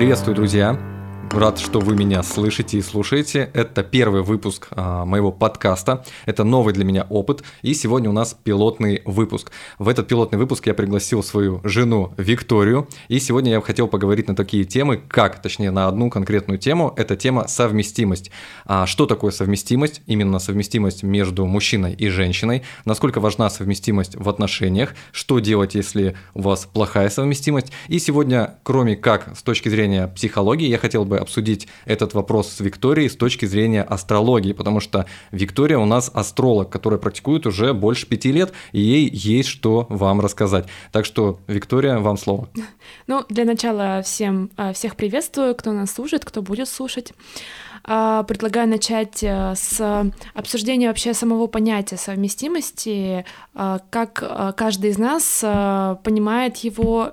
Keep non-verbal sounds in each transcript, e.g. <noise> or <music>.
Приветствую, друзья! Рад, что вы меня слышите и слушаете. Это первый выпуск а, моего подкаста. Это новый для меня опыт. И сегодня у нас пилотный выпуск. В этот пилотный выпуск я пригласил свою жену Викторию. И сегодня я хотел поговорить на такие темы, как, точнее, на одну конкретную тему. Это тема совместимость. А что такое совместимость? Именно совместимость между мужчиной и женщиной. Насколько важна совместимость в отношениях? Что делать, если у вас плохая совместимость? И сегодня, кроме как с точки зрения психологии, я хотел бы обсудить этот вопрос с Викторией с точки зрения астрологии, потому что Виктория у нас астролог, который практикует уже больше пяти лет, и ей есть что вам рассказать. Так что, Виктория, вам слово. <laughs> Ну, для начала всем, а, всех приветствую, кто нас слушает, кто будет слушать. А, предлагаю начать э, с обсуждения вообще самого понятия совместимости, а, как каждый из нас понимает его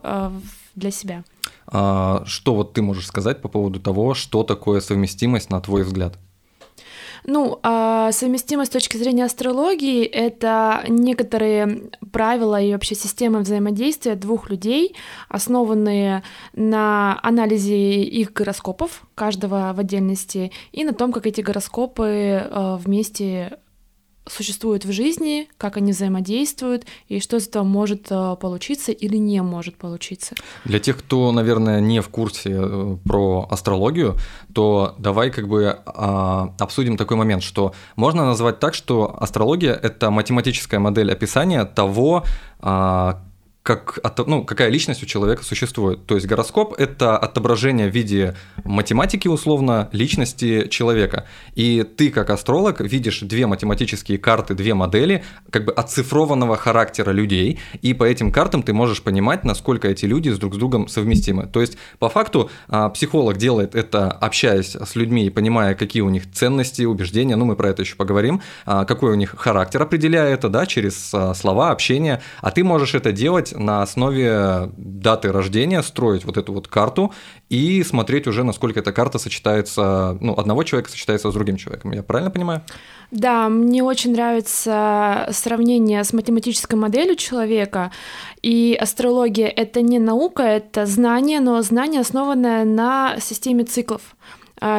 для себя. А, что вот ты можешь сказать по поводу того, что такое совместимость на твой взгляд? Ну, а совместимость с точки зрения астрологии — это некоторые правила и вообще системы взаимодействия двух людей, основанные на анализе их гороскопов, каждого в отдельности, и на том, как эти гороскопы э, вместе существуют в жизни, как они взаимодействуют и что из этого может э, получиться или не может получиться. Для тех, кто, наверное, не в курсе э, про астрологию, то давай как бы а, обсудим такой момент, что можно назвать так, что астрология – это математическая модель описания того, а, как, ну, какая личность у человека существует. То есть гороскоп – это отображение в виде математики, условно, личности человека. И ты, как астролог, видишь две математические карты, две модели как бы оцифрованного характера людей, и по этим картам ты можешь понимать, насколько эти люди с друг с другом совместимы. То есть, по факту, а, психолог делает это, общаясь с людьми и понимая, какие у них ценности, убеждения, ну, мы про это еще поговорим, а, какой у них характер, определяя это, да, через а, слова, общение, а ты можешь это делать на основе даты рождения строить вот эту вот карту и смотреть уже, насколько эта карта сочетается, ну, одного человека сочетается с другим человеком. Я правильно понимаю? Да, мне очень нравится сравнение с математической моделью человека. И астрология — это не наука, это знание, но знание, основанное на системе циклов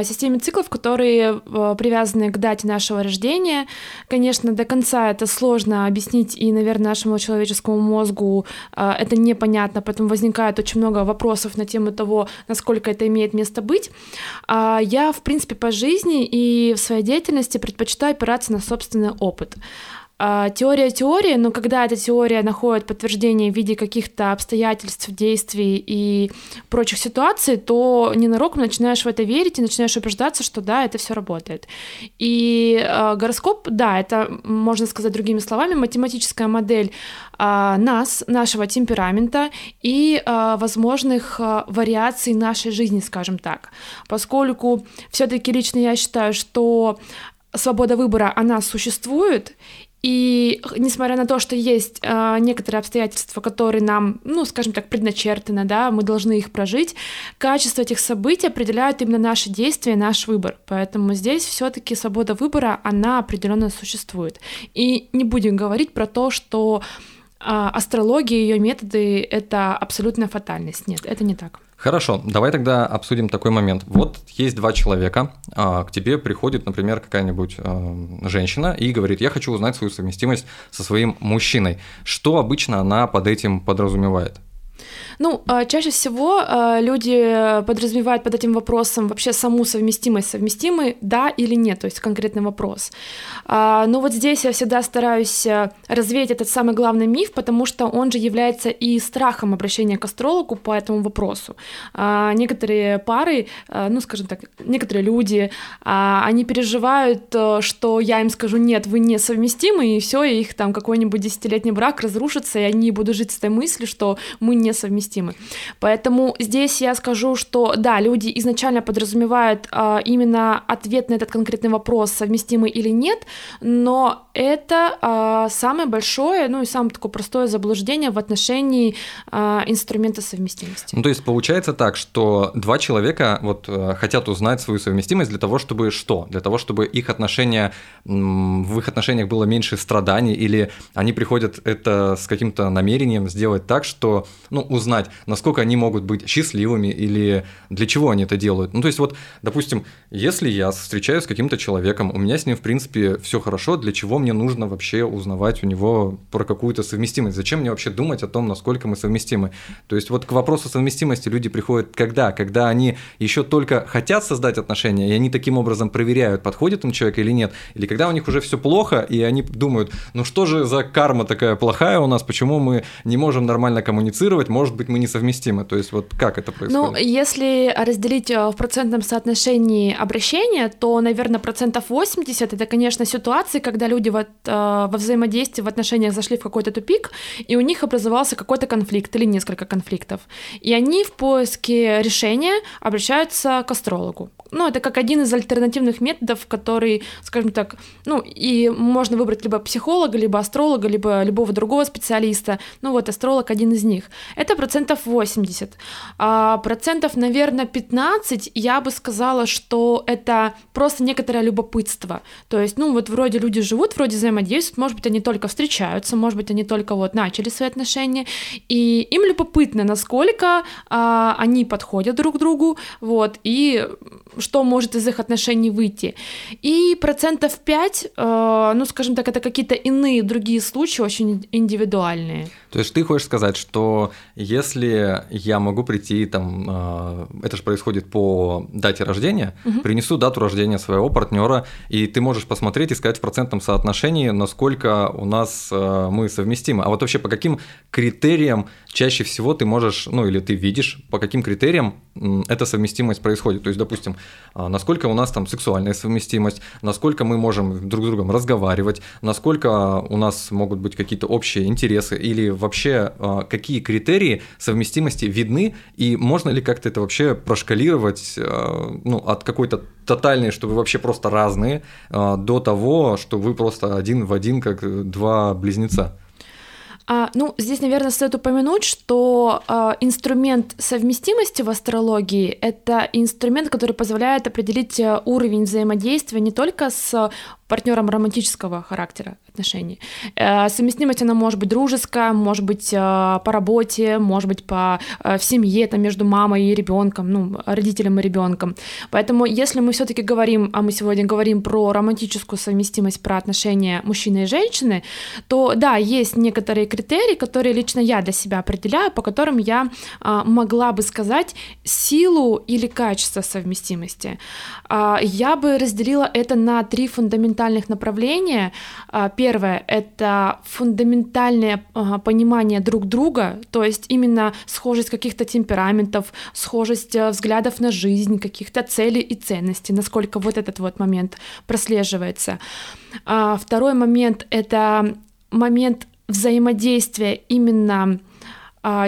системе циклов, которые э, привязаны к дате нашего рождения. Конечно, до конца это сложно объяснить, и, наверное, нашему человеческому мозгу э, это непонятно, поэтому возникает очень много вопросов на тему того, насколько это имеет место быть. А я, в принципе, по жизни и в своей деятельности предпочитаю опираться на собственный опыт. А, теория теории, но когда эта теория находит подтверждение в виде каких-то обстоятельств, действий и прочих ситуаций, то ненароком начинаешь в это верить и начинаешь убеждаться, что да, это все работает. И э, гороскоп, да, это, можно сказать другими словами, математическая модель э, нас, нашего темперамента и э, возможных э, вариаций нашей жизни, скажем так. Поскольку все-таки лично я считаю, что свобода выбора, она существует, и несмотря на то, что есть э, некоторые обстоятельства, которые нам, ну, скажем так, предначертаны, да, мы должны их прожить, качество этих событий определяют именно наши действия, наш выбор. Поэтому здесь все-таки свобода выбора, она определенно существует. И не будем говорить про то, что э, астрология и ее методы это абсолютная фатальность. Нет, это не так. Хорошо, давай тогда обсудим такой момент. Вот есть два человека, а, к тебе приходит, например, какая-нибудь а, женщина и говорит, я хочу узнать свою совместимость со своим мужчиной. Что обычно она под этим подразумевает? Ну, а, чаще всего а, люди подразумевают под этим вопросом вообще саму совместимость, совместимы, да или нет, то есть конкретный вопрос. А, но вот здесь я всегда стараюсь развеять этот самый главный миф, потому что он же является и страхом обращения к астрологу по этому вопросу. Некоторые пары, ну, скажем так, некоторые люди, они переживают, что я им скажу, нет, вы не совместимы, и все, и их там какой-нибудь десятилетний брак разрушится, и они будут жить с этой мыслью, что мы не совместимы совместимы. Поэтому здесь я скажу, что да, люди изначально подразумевают а, именно ответ на этот конкретный вопрос, совместимы или нет, но это а, самое большое, ну и самое такое простое заблуждение в отношении а, инструмента совместимости. Ну, то есть получается так, что два человека вот э, хотят узнать свою совместимость для того, чтобы что? Для того, чтобы их отношения, в их отношениях было меньше страданий, или они приходят это с каким-то намерением сделать так, что, ну, ну, узнать, насколько они могут быть счастливыми или для чего они это делают. Ну, то есть вот, допустим, если я встречаюсь с каким-то человеком, у меня с ним, в принципе, все хорошо, для чего мне нужно вообще узнавать у него про какую-то совместимость? Зачем мне вообще думать о том, насколько мы совместимы? То есть вот к вопросу совместимости люди приходят когда? Когда они еще только хотят создать отношения, и они таким образом проверяют, подходит им человек или нет, или когда у них уже все плохо, и они думают, ну что же за карма такая плохая у нас, почему мы не можем нормально коммуницировать, может быть, мы несовместимы. То есть вот как это происходит? Ну, если разделить э, в процентном соотношении обращения, то, наверное, процентов 80 это, конечно, ситуации, когда люди вот, э, во взаимодействии, в отношениях зашли в какой-то тупик, и у них образовался какой-то конфликт или несколько конфликтов. И они в поиске решения обращаются к астрологу. Ну, это как один из альтернативных методов, который, скажем так, ну, и можно выбрать либо психолога, либо астролога, либо любого другого специалиста. Ну, вот астролог один из них. Это процентов 80. А процентов, наверное, 15 я бы сказала, что это просто некоторое любопытство. То есть, ну, вот вроде люди живут, вроде взаимодействуют, может быть, они только встречаются, может быть, они только вот начали свои отношения, и им любопытно, насколько а, они подходят друг к другу, вот, и что может из их отношений выйти. И процентов 5, э, ну, скажем так, это какие-то иные другие случаи, очень индивидуальные. То есть ты хочешь сказать, что если я могу прийти, там, э, это же происходит по дате рождения, угу. принесу дату рождения своего партнера, и ты можешь посмотреть и сказать в процентном соотношении, насколько у нас э, мы совместимы. А вот вообще по каким критериям чаще всего ты можешь, ну или ты видишь, по каким критериям эта совместимость происходит? То есть, допустим, а, насколько у нас там сексуальная совместимость, насколько мы можем друг с другом разговаривать, насколько у нас могут быть какие-то общие интересы или вообще а, какие критерии совместимости видны и можно ли как-то это вообще прошкалировать а, ну, от какой-то тотальной, что вы вообще просто разные, до того, что вы просто один в один как два близнеца. А, ну, здесь, наверное, стоит упомянуть, что а, инструмент совместимости в астрологии — это инструмент, который позволяет определить э, уровень взаимодействия не только с партнером романтического характера отношений. Э, совместимость, она может быть дружеская, может быть э, по работе, может быть по э, в семье, там, между мамой и ребенком, ну, родителем и ребенком. Поэтому, если мы все-таки говорим, а мы сегодня говорим про романтическую совместимость, про отношения мужчины и женщины, то да, есть некоторые критерии, которые лично я для себя определяю, по которым я могла бы сказать силу или качество совместимости. Я бы разделила это на три фундаментальных фундаментальных направления. А, первое — это фундаментальное понимание друг друга, то есть именно схожесть каких-то темпераментов, схожесть э, взглядов на жизнь, каких-то целей и ценностей, насколько вот этот вот момент прослеживается. А, второй момент — это момент взаимодействия именно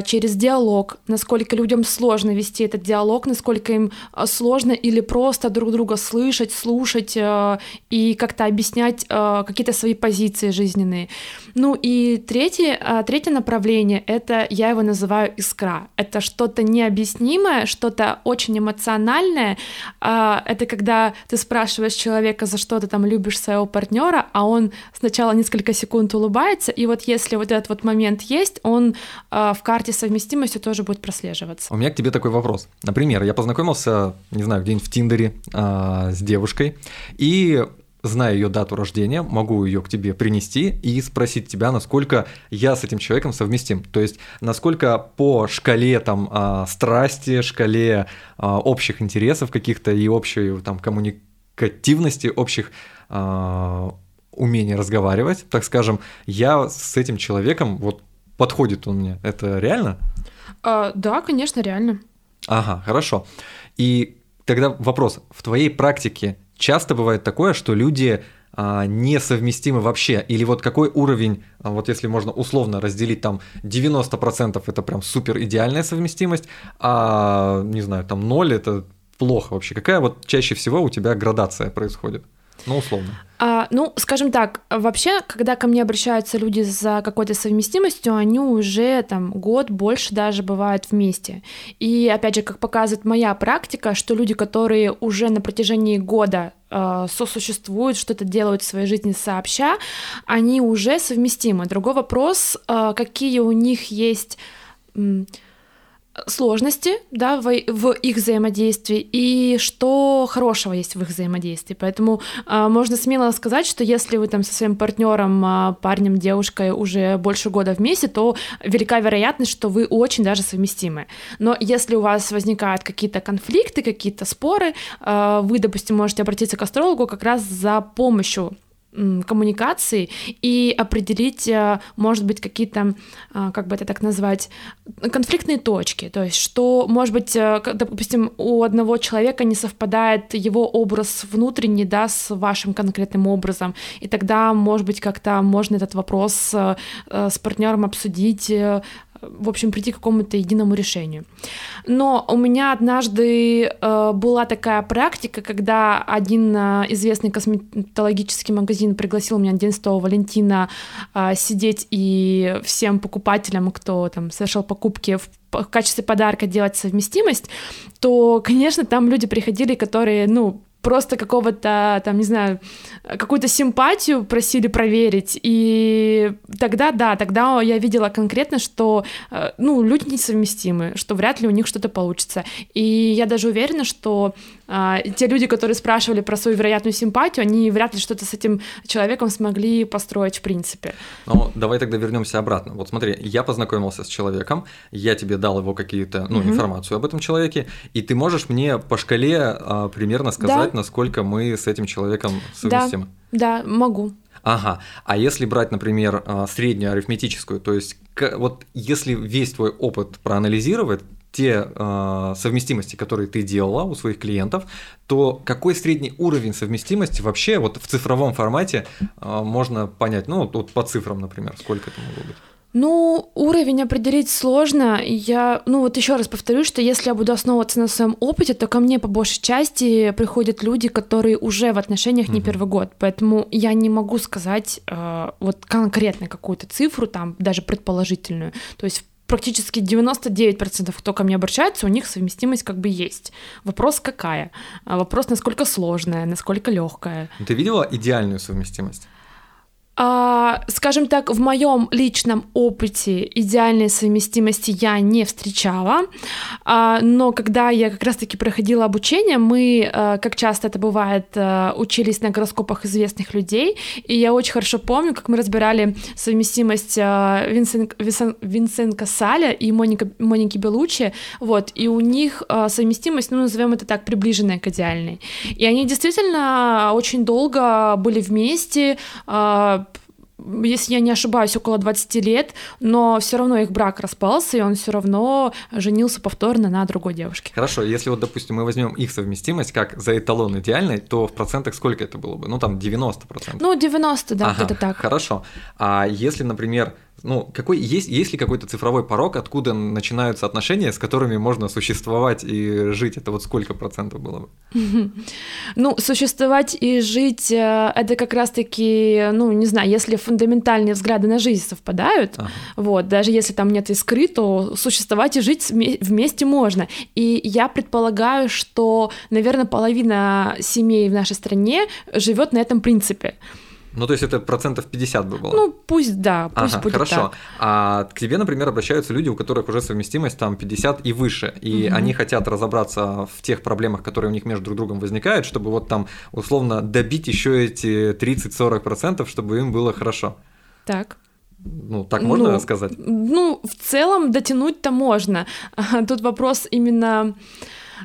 через диалог, насколько людям сложно вести этот диалог, насколько им а, сложно или просто друг друга слышать, слушать а, и как-то объяснять какие-то свои позиции жизненные. Ну и третье, третье направление — это, я его называю искра. Это что-то необъяснимое, что-то очень эмоциональное. Это когда ты спрашиваешь человека, за что ты там любишь своего партнера, а он сначала несколько секунд улыбается, и вот если вот этот вот момент есть, он в карте совместимости тоже будет прослеживаться. У меня к тебе такой вопрос. Например, я познакомился, не знаю, где-нибудь в Тиндере а, с девушкой, и зная ее дату рождения, могу ее к тебе принести и спросить тебя, насколько я с этим человеком совместим. То есть, насколько по шкале там а, страсти, шкале а, общих интересов каких-то и общей там коммуникативности, общих а, умений разговаривать, так скажем, я с этим человеком вот подходит он мне. Это реально? А, да, конечно, реально. Ага, хорошо. И тогда вопрос. В твоей практике часто бывает такое, что люди а, несовместимы вообще? Или вот какой уровень, а, вот если можно условно разделить, там 90% это прям супер идеальная совместимость, а не знаю, там 0 это плохо вообще. Какая вот чаще всего у тебя градация происходит? Ну, условно. А, ну, скажем так, вообще, когда ко мне обращаются люди за какой-то совместимостью, они уже там год, больше даже бывают вместе. И опять же, как показывает моя практика, что люди, которые уже на протяжении года э, сосуществуют, что-то делают в своей жизни сообща, они уже совместимы. Другой вопрос, э, какие у них есть сложности да, в, в их взаимодействии и что хорошего есть в их взаимодействии. Поэтому э, можно смело сказать, что если вы там со своим партнером, э, парнем, девушкой уже больше года вместе, то велика вероятность, что вы очень даже совместимы. Но если у вас возникают какие-то конфликты, какие-то споры, э, вы, допустим, можете обратиться к астрологу как раз за помощью коммуникации и определить, э, может быть, какие-то, э, как бы это так назвать, конфликтные точки. То есть, что, может быть, э, допустим, у одного человека не совпадает его образ внутренний, да, с вашим конкретным образом, и тогда, может быть, как-то можно этот вопрос с партнером обсудить, в общем, прийти к какому-то единому решению. Но у меня однажды э, была такая практика, когда один э, известный косметологический магазин пригласил меня 11 Валентина э, сидеть и всем покупателям, кто там совершал покупки в в качестве подарка делать совместимость, то, конечно, там люди приходили, которые, ну, просто какого-то, там, не знаю, какую-то симпатию просили проверить, и тогда, да, тогда я видела конкретно, что, э, ну, люди несовместимы, что вряд ли у них что-то получится. И я даже уверена, что а, те люди, которые спрашивали про свою вероятную симпатию, они вряд ли что-то с этим человеком смогли построить в принципе. Ну, давай тогда вернемся обратно. Вот смотри, я познакомился с человеком, я тебе дал его какие-то, ну, угу. информацию об этом человеке, и ты можешь мне по шкале а, примерно сказать, да. насколько мы с этим человеком совместимы? Да, да, могу. Ага. А если брать, например, а, среднюю арифметическую, то есть вот если весь твой опыт проанализировать, те э, совместимости, которые ты делала у своих клиентов, то какой средний уровень совместимости вообще вот в цифровом формате э, можно понять? Ну, вот по цифрам, например, сколько это могло быть? Ну, уровень определить сложно. Я, ну вот еще раз повторю, что если я буду основываться на своем опыте, то ко мне по большей части приходят люди, которые уже в отношениях не первый год. Поэтому я не могу сказать э, вот конкретно какую-то цифру, там даже предположительную. То есть практически 99% кто ко мне обращается, у них совместимость как бы есть. Вопрос какая? А вопрос насколько сложная, насколько легкая. Ты видела идеальную совместимость? А, скажем так, в моем личном опыте идеальной совместимости я не встречала, а, но когда я как раз-таки проходила обучение, мы, а, как часто это бывает, а, учились на гороскопах известных людей, и я очень хорошо помню, как мы разбирали совместимость а, Винсен, Винсен, Винсенко Саля и Моника, Моники Белучи, вот, и у них а, совместимость, ну, назовем это так, приближенная к идеальной. И они действительно очень долго были вместе, а, если я не ошибаюсь, около 20 лет, но все равно их брак распался, и он все равно женился повторно на другой девушке. Хорошо, если вот, допустим, мы возьмем их совместимость как за эталон идеальной, то в процентах сколько это было бы? Ну, там 90%. Ну, 90, да, ага, где-то так. Хорошо. А если, например, ну, какой, есть, есть ли какой-то цифровой порог, откуда начинаются отношения, с которыми можно существовать и жить? Это вот сколько процентов было бы? Ну, существовать и жить, э, это как раз-таки, ну, не знаю, если фундаментальные взгляды на жизнь совпадают, ага. вот, даже если там нет искры, то существовать и жить вместе можно. И я предполагаю, что, наверное, половина семей в нашей стране живет на этом принципе. Ну, то есть это процентов 50 бы было? Ну, пусть да, пусть ага, будет хорошо. так. А к тебе, например, обращаются люди, у которых уже совместимость там 50 и выше, и угу. они хотят разобраться в тех проблемах, которые у них между друг другом возникают, чтобы вот там условно добить еще эти 30-40%, чтобы им было хорошо. Так. Ну, так можно ну, сказать? Ну, в целом дотянуть-то можно. <laughs> Тут вопрос именно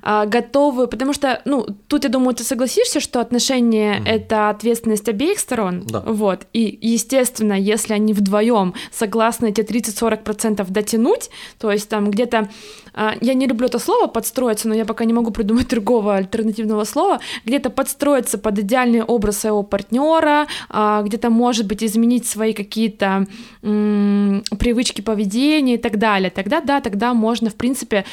готовы, потому что, ну, тут, я думаю, ты согласишься, что отношения mm-hmm. это ответственность обеих сторон, да. вот, и, естественно, если они вдвоем согласны эти 30-40% дотянуть, то есть там где-то, а, я не люблю это слово подстроиться, но я пока не могу придумать <laughs> другого альтернативного слова, где-то подстроиться под идеальный образ своего партнера, а, где-то, может быть, изменить свои какие-то м- привычки поведения и так далее, тогда, да, тогда можно, в принципе,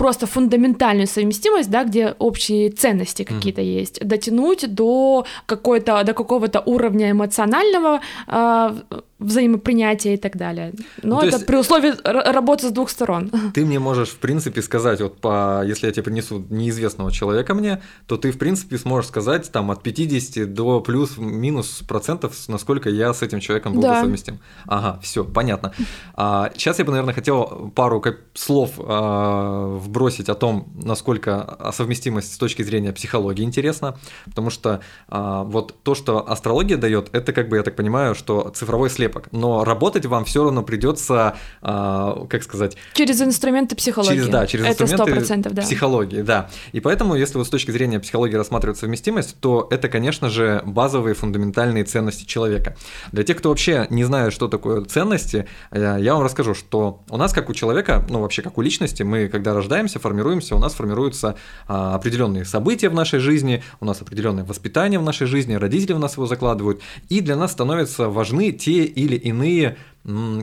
просто фундаментальную совместимость, да, где общие ценности какие-то mm. есть, дотянуть до какой-то, до какого-то уровня эмоционального э, взаимопринятия и так далее. Но ну, это при условии работы с двух сторон. <laughs> Ты мне можешь, в принципе, сказать, вот по, если я тебе принесу неизвестного человека мне, то ты, в принципе, сможешь сказать там от 50 до плюс-минус процентов, насколько я с этим человеком был да. совместим. Ага, все, понятно. А, сейчас я бы, наверное, хотел пару слов а, вбросить о том, насколько совместимость с точки зрения психологии интересна, потому что а, вот то, что астрология дает, это, как бы, я так понимаю, что цифровой след слепок, но работать вам все равно придется, а, как сказать... Через инструменты психологии. Через, да, через это инструменты да. психологии, да. И поэтому, если вот с точки зрения психологии рассматривать совместимость, то это, конечно же, базовые фундаментальные ценности человека. Для тех, кто вообще не знает, что такое ценности, э, я вам расскажу, что у нас, как у человека, ну вообще как у личности, мы, когда рождаемся, формируемся, у нас формируются а, определенные события в нашей жизни, у нас определенное воспитание в нашей жизни, родители в нас его закладывают, и для нас становятся важны те или иные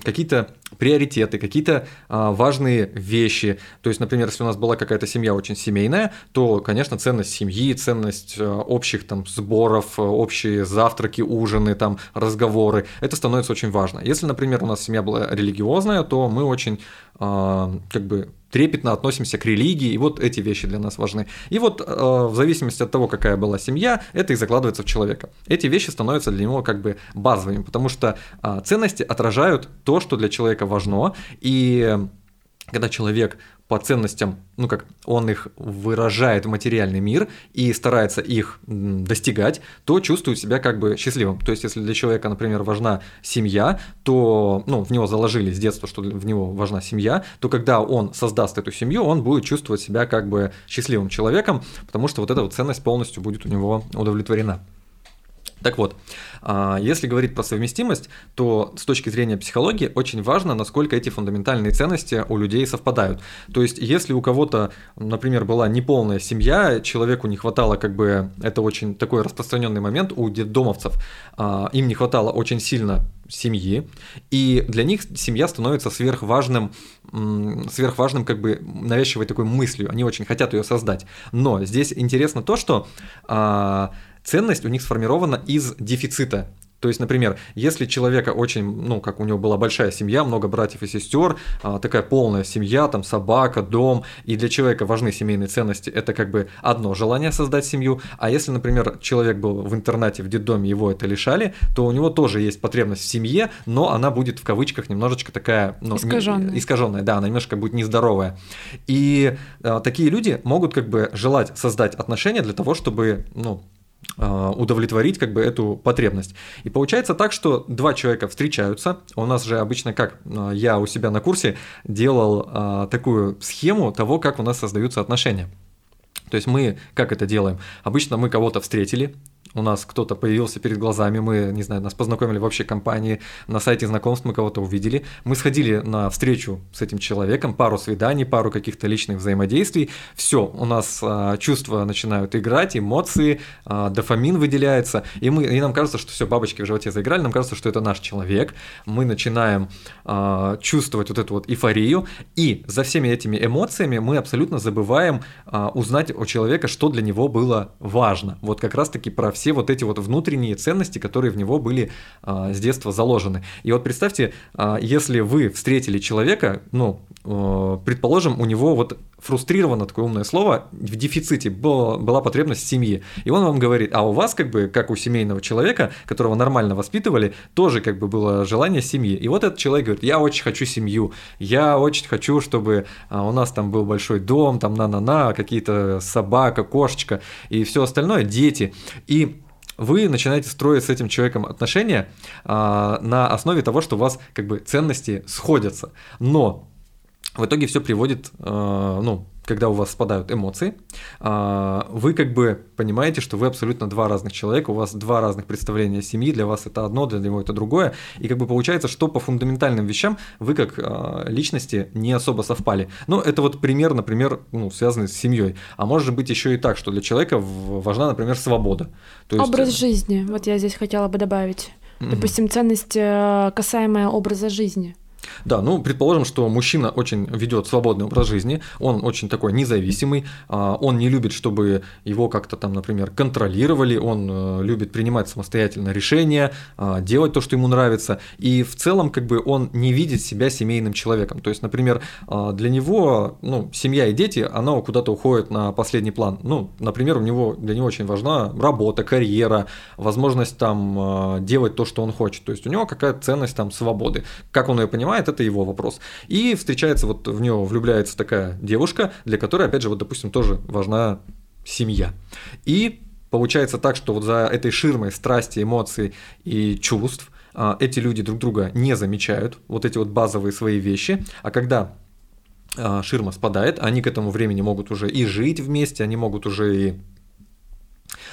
какие-то приоритеты, какие-то а, важные вещи. То есть, например, если у нас была какая-то семья очень семейная, то, конечно, ценность семьи, ценность а, общих там сборов, а, общие завтраки, ужины, там разговоры, это становится очень важно. Если, например, у нас семья была религиозная, то мы очень а, как бы трепетно относимся к религии, и вот эти вещи для нас важны. И вот э, в зависимости от того, какая была семья, это и закладывается в человека. Эти вещи становятся для него как бы базовыми, потому что э, ценности отражают то, что для человека важно, и когда человек по ценностям, ну как он их выражает в материальный мир и старается их достигать, то чувствует себя как бы счастливым. То есть, если для человека, например, важна семья, то ну, в него заложили с детства, что в него важна семья, то когда он создаст эту семью, он будет чувствовать себя как бы счастливым человеком, потому что вот эта вот ценность полностью будет у него удовлетворена. Так вот, а, если говорить про совместимость, то с точки зрения психологии очень важно, насколько эти фундаментальные ценности у людей совпадают. То есть, если у кого-то, например, была неполная семья, человеку не хватало, как бы, это очень такой распространенный момент у детдомовцев, а, им не хватало очень сильно семьи, и для них семья становится сверхважным, сверхважным как бы навязчивой такой мыслью, они очень хотят ее создать. Но здесь интересно то, что а, ценность у них сформирована из дефицита. То есть, например, если человека очень, ну, как у него была большая семья, много братьев и сестер, а, такая полная семья, там собака, дом, и для человека важны семейные ценности, это как бы одно желание создать семью, а если, например, человек был в интернате, в детдоме, его это лишали, то у него тоже есть потребность в семье, но она будет в кавычках немножечко такая, ну, искаженная. Не, искаженная, да, она немножко будет нездоровая. И а, такие люди могут как бы желать создать отношения для того, чтобы, ну, удовлетворить как бы эту потребность. И получается так, что два человека встречаются. У нас же обычно как а, я у себя на курсе делал а, такую схему того, как у нас создаются отношения. То есть мы как это делаем? Обычно мы кого-то встретили, у нас кто-то появился перед глазами, мы, не знаю, нас познакомили в общей компании, на сайте знакомств мы кого-то увидели, мы сходили на встречу с этим человеком, пару свиданий, пару каких-то личных взаимодействий, все, у нас а, чувства начинают играть, эмоции, а, дофамин выделяется, и, мы, и нам кажется, что все, бабочки в животе заиграли, нам кажется, что это наш человек, мы начинаем а, чувствовать вот эту вот эйфорию, и за всеми этими эмоциями мы абсолютно забываем а, узнать у человека, что для него было важно, вот как раз-таки про все вот эти вот внутренние ценности, которые в него были а, с детства заложены. И вот представьте, а, если вы встретили человека, ну, а, предположим, у него вот фрустрировано такое умное слово, в дефиците была, была потребность в семье. И он вам говорит, а у вас как бы, как у семейного человека, которого нормально воспитывали, тоже как бы было желание семьи. И вот этот человек говорит, я очень хочу семью, я очень хочу, чтобы а, у нас там был большой дом, там на-на-на, какие-то собака, кошечка и все остальное, дети. И вы начинаете строить с этим человеком отношения а, на основе того, что у вас как бы ценности сходятся. Но в итоге все приводит, а, ну, когда у вас спадают эмоции, а, вы как бы понимаете, что вы абсолютно два разных человека, у вас два разных представления семьи, для вас это одно, для него это другое, и как бы получается, что по фундаментальным вещам вы как а, личности не особо совпали. Ну, это вот пример, например, ну, связанный с семьей. А может быть еще и так, что для человека важна, например, свобода. То есть... Образ жизни, вот я здесь хотела бы добавить. Mm-hmm. Допустим, ценность э, касаемая образа жизни. Да, ну, предположим, что мужчина очень ведет свободный образ жизни, он очень такой независимый, а, он не любит, чтобы его как-то там, например, контролировали, он э, любит принимать самостоятельно решения, а, делать то, что ему нравится, и в целом как бы он не видит себя семейным человеком. То есть, например, а, для него, ну, семья и дети, она куда-то уходит на последний план. Ну, например, у него, для него очень важна работа, карьера, возможность там делать то, что он хочет. То есть у него какая-то ценность там свободы. Как он ее понимает, это его вопрос. И встречается, вот в него влюбляется такая девушка, для которой, опять же, вот, допустим, тоже важна семья. И получается так, что вот за этой ширмой страсти, эмоций и чувств а, эти люди друг друга не замечают, вот эти вот базовые свои вещи, а когда а, ширма спадает, они к этому времени могут уже и жить вместе, они могут уже и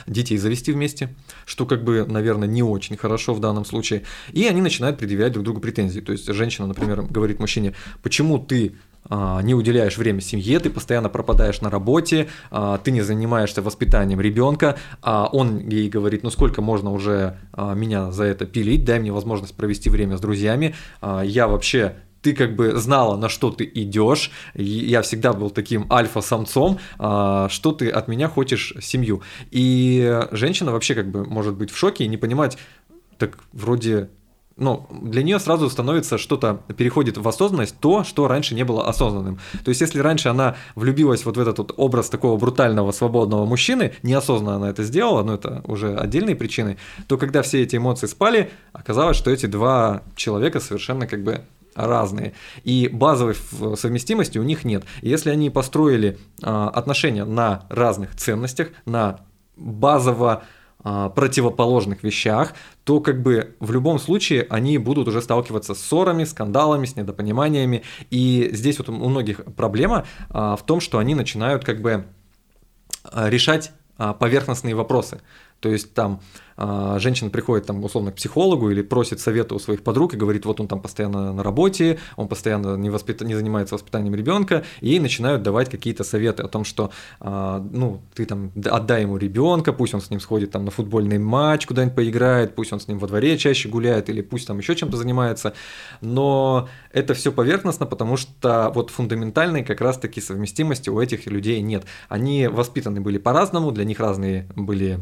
детей завести вместе, что как бы, наверное, не очень хорошо в данном случае. И они начинают предъявлять друг другу претензии. То есть женщина, например, говорит мужчине, почему ты а, не уделяешь время семье, ты постоянно пропадаешь на работе, а, ты не занимаешься воспитанием ребенка, а он ей говорит, ну сколько можно уже а, меня за это пилить, дай мне возможность провести время с друзьями, я вообще ты как бы знала, на что ты идешь. Я всегда был таким альфа-самцом, а, что ты от меня хочешь семью. И женщина вообще как бы может быть в шоке и не понимать, так вроде ну, для нее сразу становится что-то, переходит в осознанность то, что раньше не было осознанным. То есть, если раньше она влюбилась вот в этот вот образ такого брутального, свободного мужчины, неосознанно она это сделала, но это уже отдельные причины, то когда все эти эмоции спали, оказалось, что эти два человека совершенно как бы разные, и базовой совместимости у них нет. Если они построили а, отношения на разных ценностях, на базово а, противоположных вещах, то как бы в любом случае они будут уже сталкиваться с ссорами, скандалами, с недопониманиями. И здесь вот у многих проблема а, в том, что они начинают как бы решать поверхностные вопросы. То есть там женщина приходит там условно к психологу или просит совета у своих подруг и говорит, вот он там постоянно на работе, он постоянно не, воспит... не занимается воспитанием ребенка, и ей начинают давать какие-то советы о том, что а, ну ты там отдай ему ребенка, пусть он с ним сходит там на футбольный матч куда-нибудь поиграет, пусть он с ним во дворе чаще гуляет или пусть там еще чем-то занимается, но это все поверхностно, потому что вот фундаментальной как раз-таки совместимости у этих людей нет. Они воспитаны были по-разному, для них разные были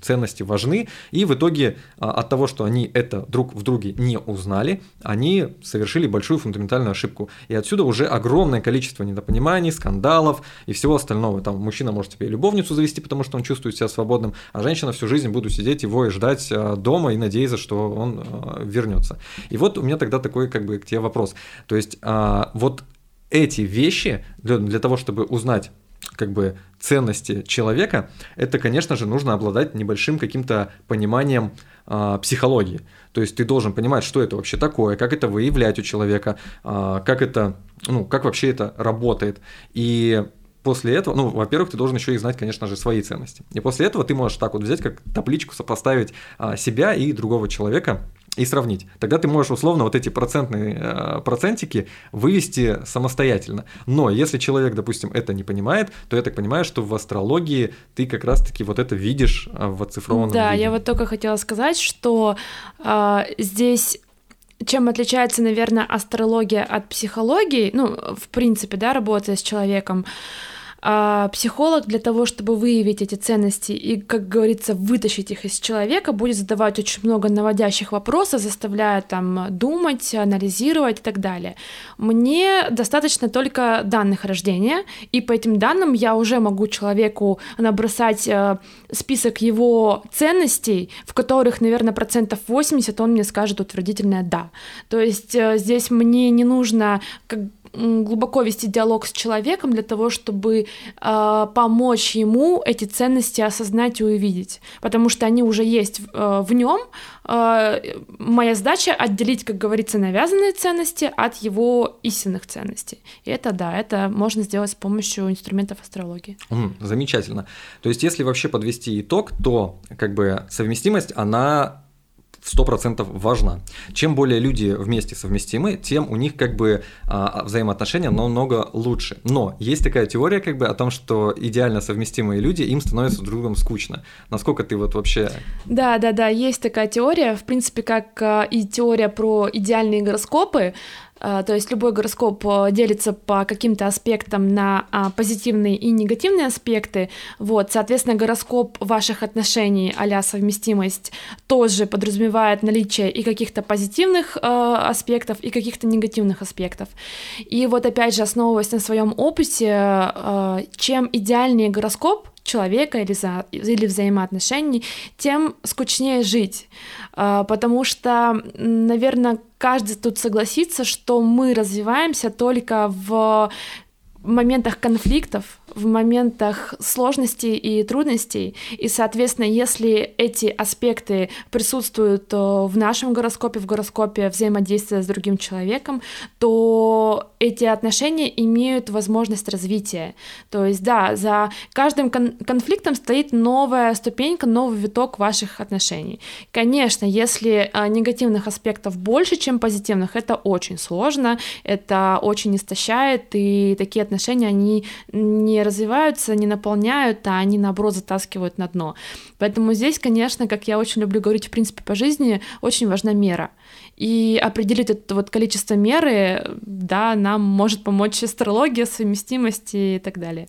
ценности важны, и в итоге а, от того, что они это друг в друге не узнали, они совершили большую фундаментальную ошибку. И отсюда уже огромное количество недопониманий, скандалов и всего остального. Там мужчина может себе любовницу завести, потому что он чувствует себя свободным, а женщина всю жизнь будет сидеть его и ждать а, дома и надеяться, что он а, вернется. И вот у меня тогда такой как бы к тебе вопрос. То есть вот эти вещи для, для того, чтобы узнать как бы ценности человека, это, конечно же, нужно обладать небольшим каким-то пониманием э, психологии. То есть ты должен понимать, что это вообще такое, как это выявлять у человека, э, как это, ну, как вообще это работает. И после этого, ну, во-первых, ты должен еще и знать, конечно же, свои ценности. И после этого ты можешь так вот взять, как табличку, сопоставить а, себя и другого человека и сравнить. Тогда ты можешь условно вот эти процентные э, процентики вывести самостоятельно. Но если человек, допустим, это не понимает, то я так понимаю, что в астрологии ты как раз-таки вот это видишь э, в оцифрованном Да, виде. я вот только хотела сказать, что э, здесь чем отличается, наверное, астрология от психологии, ну, в принципе, да, работая с человеком, а психолог для того, чтобы выявить эти ценности и, как говорится, вытащить их из человека, будет задавать очень много наводящих вопросов, заставляя там думать, анализировать и так далее. Мне достаточно только данных рождения, и по этим данным я уже могу человеку набросать э, список его ценностей, в которых, наверное, процентов 80 он мне скажет утвердительное «да». То есть э, здесь мне не нужно как глубоко вести диалог с человеком для того, чтобы э, помочь ему эти ценности осознать и увидеть, потому что они уже есть э, в нем. Э, моя задача отделить, как говорится, навязанные ценности от его истинных ценностей. И это да, это можно сделать с помощью инструментов астрологии. Mm, замечательно. То есть, если вообще подвести итог, то как бы совместимость, она 100% важна. Чем более люди вместе совместимы, тем у них как бы а, взаимоотношения намного лучше. Но есть такая теория как бы о том, что идеально совместимые люди, им становится друг другом скучно. Насколько ты вот вообще... Да, да, да, есть такая теория, в принципе, как а, и теория про идеальные гороскопы, а, то есть любой гороскоп э, делится по каким-то аспектам на а, позитивные и негативные аспекты. Вот, соответственно, гороскоп ваших отношений а совместимость тоже подразумевает наличие и каких-то позитивных э, аспектов, и каких-то негативных аспектов. И вот опять же, основываясь на своем опыте, э, чем идеальнее гороскоп, человека или, за, или взаимоотношений, тем скучнее жить. А, потому что, наверное, каждый тут согласится, что мы развиваемся только в моментах конфликтов, в моментах сложностей и трудностей. И, соответственно, если эти аспекты присутствуют э, в нашем гороскопе, в гороскопе взаимодействия с другим человеком, то эти отношения имеют возможность развития. То есть, да, за каждым кон- конфликтом стоит новая ступенька, новый виток ваших отношений. Конечно, если а, негативных аспектов больше, чем позитивных, это очень сложно, это очень истощает, и такие отношения, они не развиваются, не наполняют, а они, наоборот, затаскивают на дно. Поэтому здесь, конечно, как я очень люблю говорить, в принципе, по жизни, очень важна мера. И определить это вот количество меры, да, нам может помочь астрология, совместимость и так далее.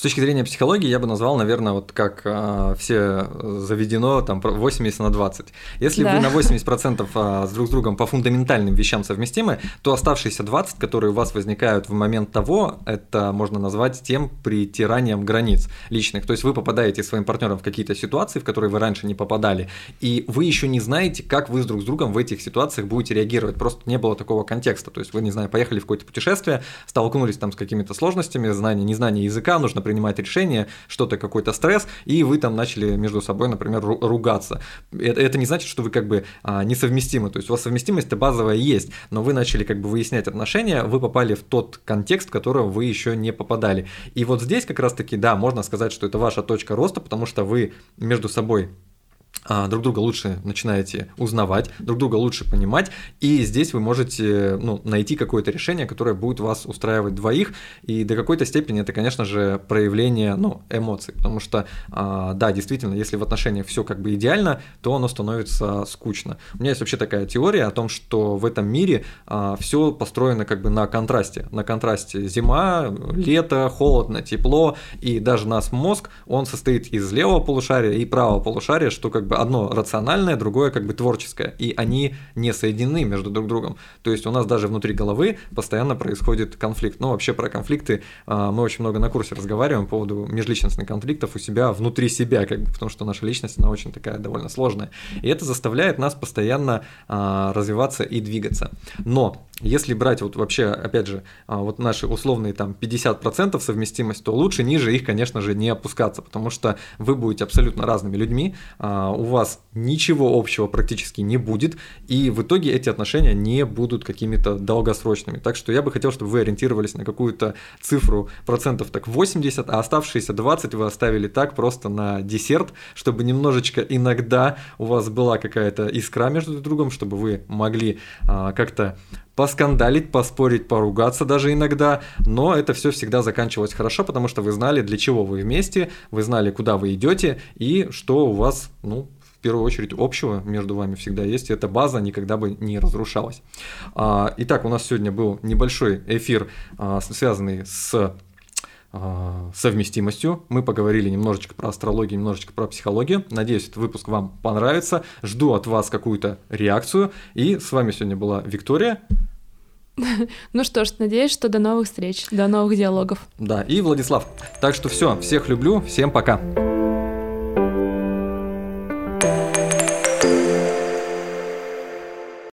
С точки зрения психологии я бы назвал, наверное, вот как э, все заведено, там 80 на 20. Если да. вы на 80% э, с друг с другом по фундаментальным вещам совместимы, то оставшиеся 20, которые у вас возникают в момент того, это можно назвать тем притиранием границ личных. То есть вы попадаете своим партнером в какие-то ситуации, в которые вы раньше не попадали, и вы еще не знаете, как вы с друг с другом в этих ситуациях будете реагировать. Просто не было такого контекста. То есть вы, не знаю, поехали в какое-то путешествие, столкнулись там с какими-то сложностями, знание, незнание языка, нужно принимать решение, что-то, какой-то стресс, и вы там начали между собой, например, ругаться. Это, это не значит, что вы как бы а, несовместимы, то есть у вас совместимость базовая есть, но вы начали как бы выяснять отношения, вы попали в тот контекст, в который вы еще не попадали. И вот здесь как раз-таки, да, можно сказать, что это ваша точка роста, потому что вы между собой друг друга лучше начинаете узнавать, друг друга лучше понимать, и здесь вы можете ну, найти какое-то решение, которое будет вас устраивать двоих, и до какой-то степени это, конечно же, проявление ну, эмоций, потому что, а, да, действительно, если в отношениях все как бы идеально, то оно становится скучно. У меня есть вообще такая теория о том, что в этом мире а, все построено как бы на контрасте, на контрасте зима, лето, холодно, тепло, и даже наш мозг, он состоит из левого полушария и правого полушария, что как бы одно рациональное, другое как бы творческое, и они не соединены между друг другом. То есть у нас даже внутри головы постоянно происходит конфликт. Ну, вообще про конфликты а, мы очень много на курсе разговариваем по поводу межличностных конфликтов у себя, внутри себя, как бы, потому что наша личность, она очень такая довольно сложная. И это заставляет нас постоянно а, развиваться и двигаться. Но если брать вот вообще, опять же, а, вот наши условные там 50% совместимость, то лучше ниже их, конечно же, не опускаться, потому что вы будете абсолютно разными людьми, у вас ничего общего практически не будет, и в итоге эти отношения не будут какими-то долгосрочными. Так что я бы хотел, чтобы вы ориентировались на какую-то цифру процентов так 80, а оставшиеся 20 вы оставили так просто на десерт, чтобы немножечко иногда у вас была какая-то искра между друг другом, чтобы вы могли а, как-то поскандалить, поспорить, поругаться даже иногда, но это все всегда заканчивалось хорошо, потому что вы знали, для чего вы вместе, вы знали, куда вы идете и что у вас, ну, в первую очередь общего между вами всегда есть, и эта база никогда бы не разрушалась. А, итак, у нас сегодня был небольшой эфир, а, связанный с а, совместимостью. Мы поговорили немножечко про астрологию, немножечко про психологию. Надеюсь, этот выпуск вам понравится. Жду от вас какую-то реакцию. И с вами сегодня была Виктория. <laughs> Ну что ж, надеюсь, что до новых встреч, до новых диалогов. Да, и Владислав. Так что все, всех люблю, всем пока.